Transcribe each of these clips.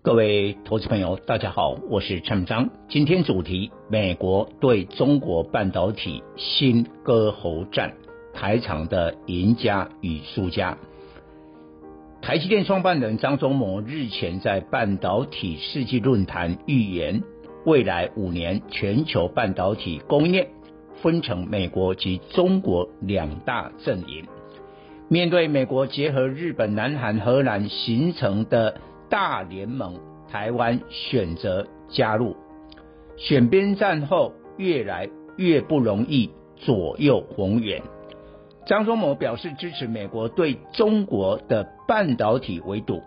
各位投资朋友，大家好，我是陈章。今天主题：美国对中国半导体新割喉战，台厂的赢家与输家。台积电创办人张忠谋日前在半导体世纪论坛预言，未来五年全球半导体供应链分成美国及中国两大阵营。面对美国结合日本、南韩、荷兰形成的大联盟，台湾选择加入，选边站后越来越不容易左右逢源。张忠谋表示支持美国对中国的半导体围堵，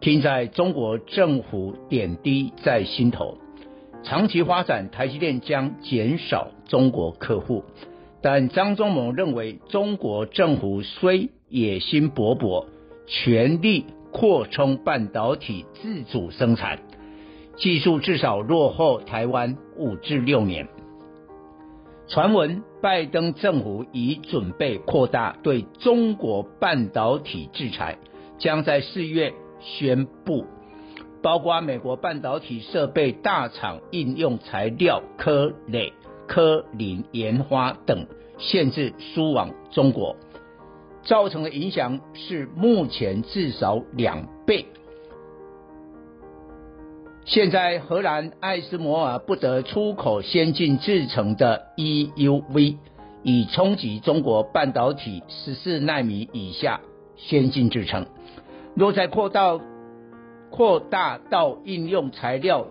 听在中国政府点滴在心头。长期发展，台积电将减少中国客户，但张忠谋认为，中国政府虽野心勃勃，全力。扩充半导体自主生产，技术至少落后台湾五至六年。传闻拜登政府已准备扩大对中国半导体制裁，将在四月宣布，包括美国半导体设备大厂应用材料科磊、科林研发等限制输往中国。造成的影响是目前至少两倍。现在荷兰艾斯摩尔不得出口先进制程的 EUV，以冲击中国半导体十四纳米以下先进制程。若再扩大扩大到应用材料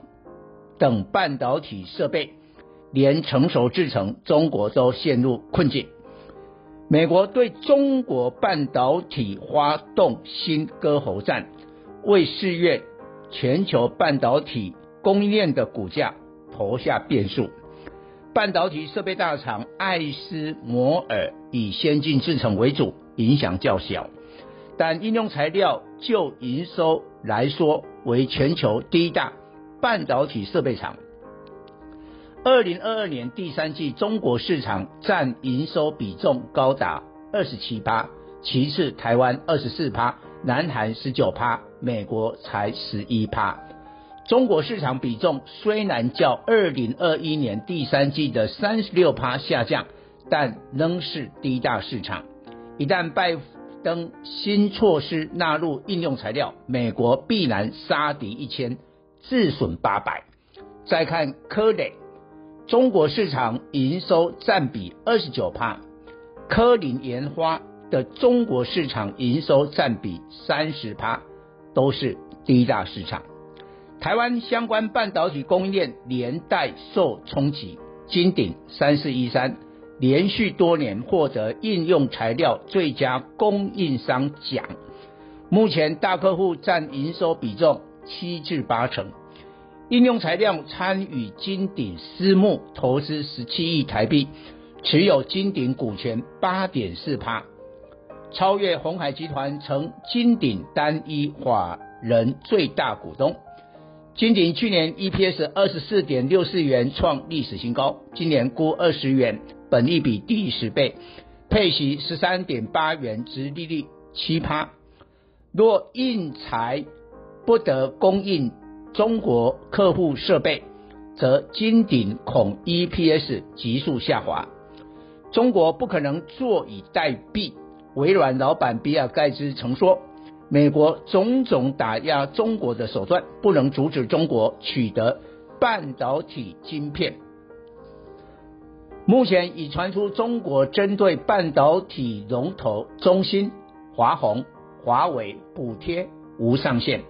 等半导体设备，连成熟制程中国都陷入困境。美国对中国半导体发动新割喉战，为四月全球半导体供应链的股价投下变数。半导体设备大厂艾斯摩尔以先进制程为主，影响较小，但应用材料就营收来说为全球第一大半导体设备厂。二零二二年第三季，中国市场占营收比重高达二十七趴，其次台湾二十四趴，南韩十九趴，美国才十一趴。中国市场比重虽然较二零二一年第三季的三十六趴下降，但仍是第一大市场。一旦拜登新措施纳入应用材料，美国必然杀敌一千，自损八百。再看科磊。中国市场营收占比二十九趴，科林研发的中国市场营收占比三十趴，都是第一大市场。台湾相关半导体供应链连带受冲击，金鼎三四一三连续多年获得应用材料最佳供应商奖，目前大客户占营收比重七至八成。应用材料参与金鼎私募投资十七亿台币，持有金鼎股权八点四趴，超越鸿海集团成金鼎单一法人最大股东。金鼎去年 EPS 二十四点六四元创历史新高，今年估二十元，本益比第十倍，配息十三点八元，殖利率七趴。若应材不得供应。中国客户设备，则金顶恐 EPS 急速下滑。中国不可能坐以待毙。微软老板比尔盖茨曾说：“美国种种打压中国的手段，不能阻止中国取得半导体晶片。”目前已传出中国针对半导体龙头中芯、华虹、华为补贴无上限。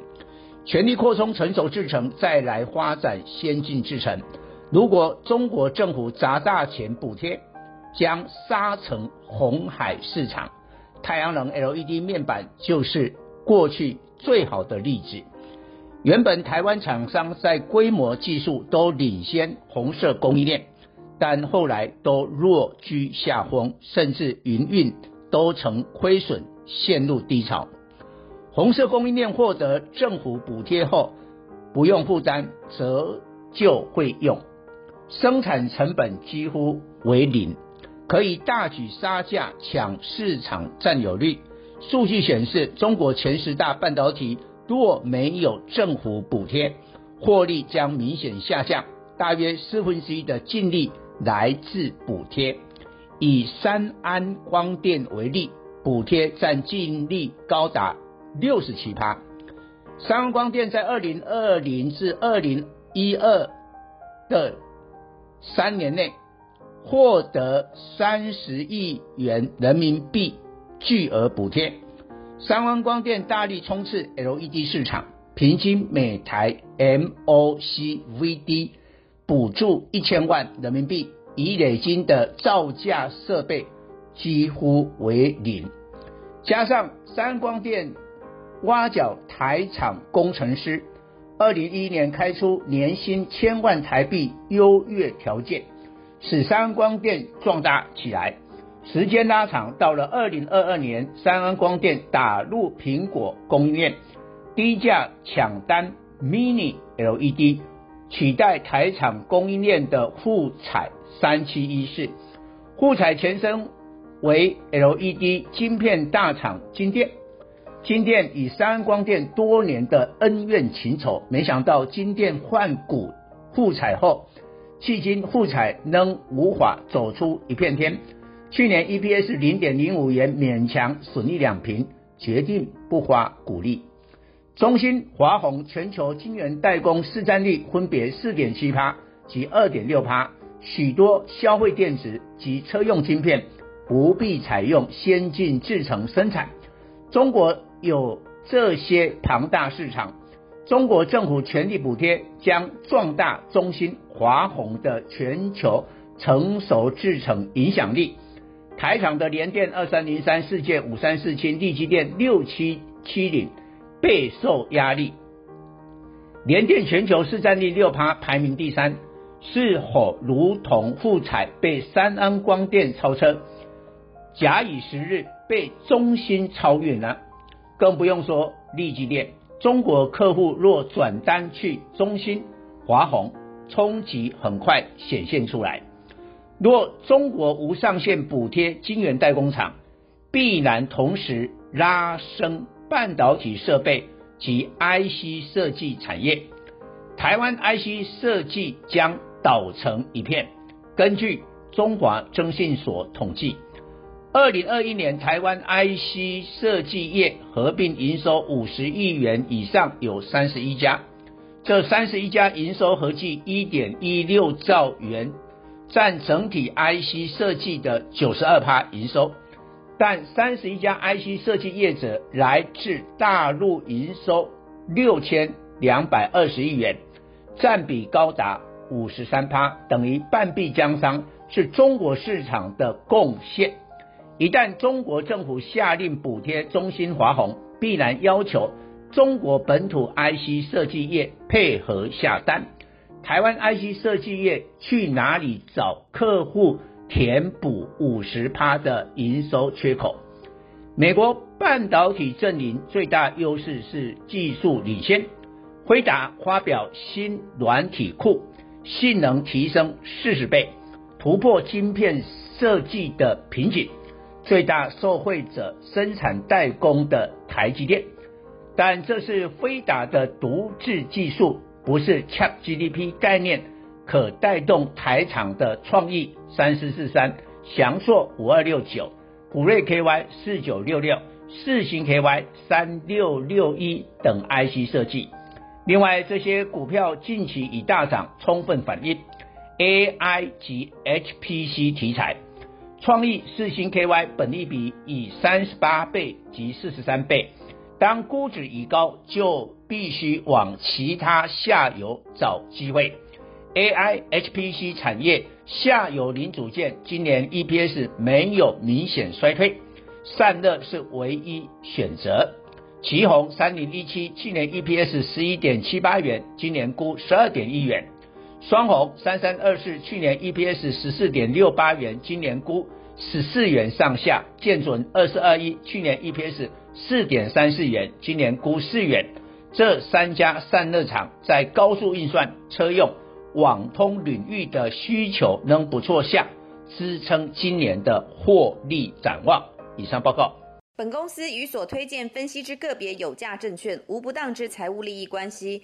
全力扩充成熟制程，再来发展先进制程。如果中国政府砸大钱补贴，将杀成红海市场。太阳能 LED 面板就是过去最好的例子。原本台湾厂商在规模技术都领先红色供应链，但后来都落居下风，甚至营运都曾亏损，陷入低潮。红色供应链获得政府补贴后，不用负担折旧费用，生产成本几乎为零，可以大举杀价抢市场占有率。数据显示，中国前十大半导体。若没有政府补贴，获利将明显下降，大约四分之一的净利来自补贴。以三安光电为例，补贴占净利高达六十七趴。三安光电在二零二零至二零一二的三年内，获得三十亿元人民币巨额补贴。三安光电大力冲刺 LED 市场，平均每台 MOCVD 补助一千万人民币，已累积的造价设备几乎为零。加上三光电挖角台厂工程师，二零一一年开出年薪千万台币优越条件，使三安光电壮大起来。时间拉长，到了二零二二年，三安光电打入苹果供应链，低价抢单 Mini LED，取代台厂供应链的富彩三七一四。富彩前身为 LED 晶片大厂晶电，金电与三安光电多年的恩怨情仇，没想到金电换股富采后，迄今富采仍无法走出一片天。去年 EPS 零点零五元，勉强损益两平，决定不发股利。中芯、华虹全球晶圆代工市占率分别四点七趴及二点六趴，许多消费电子及车用晶片不必采用先进制程生产。中国有这些庞大市场，中国政府全力补贴，将壮大中芯、华虹的全球成熟制程影响力。台厂的联电二三零三、世界五三四七、力积电六七七零备受压力。联电全球市占率六趴，排名第三，是否如同富彩被三安光电超车？假以时日，被中芯超越呢？更不用说立积电，中国客户若转单去中芯、华虹，冲击很快显现出来。若中国无上限补贴晶圆代工厂，必然同时拉升半导体设备及 IC 设计产业，台湾 IC 设计将倒成一片。根据中华征信所统计，二零二一年台湾 IC 设计业合并营收五十亿元以上有三十一家，这三十一家营收合计一点一六兆元。占整体 IC 设计的九十二趴营收，但三十一家 IC 设计业者来自大陆，营收六千两百二十亿元，占比高达五十三趴，等于半壁江山，是中国市场的贡献。一旦中国政府下令补贴中芯、华虹，必然要求中国本土 IC 设计业配合下单。台湾 IC 设计业去哪里找客户填补五十趴的营收缺口？美国半导体阵营最大优势是技术领先，辉达发表新软体库，性能提升四十倍，突破晶片设计的瓶颈。最大受惠者生产代工的台积电，但这是飞达的独自技术。不是 Chat GDP 概念可带动台厂的创意三四四三、祥硕五二六九、普瑞 KY 四九六六、四星 KY 三六六一等 IC 设计。另外，这些股票近期已大涨，充分反映 AI 及 HPC 题材。创意四星 KY 本利比以三十八倍及四十三倍。当估值已高，就必须往其他下游找机会。AI HPC 产业下游零组件今年 EPS 没有明显衰退，散热是唯一选择。奇鋐三零一七去年 EPS 十一点七八元，今年估十二点一元。双鸿三三二四去年 EPS 十四点六八元，今年估十四元上下。建准二四二一去年 EPS 四点三四元，今年估四元。这三家散热厂在高速运算、车用、网通领域的需求仍不错下，支撑今年的获利展望。以上报告。本公司与所推荐分析之个别有价证券无不当之财务利益关系。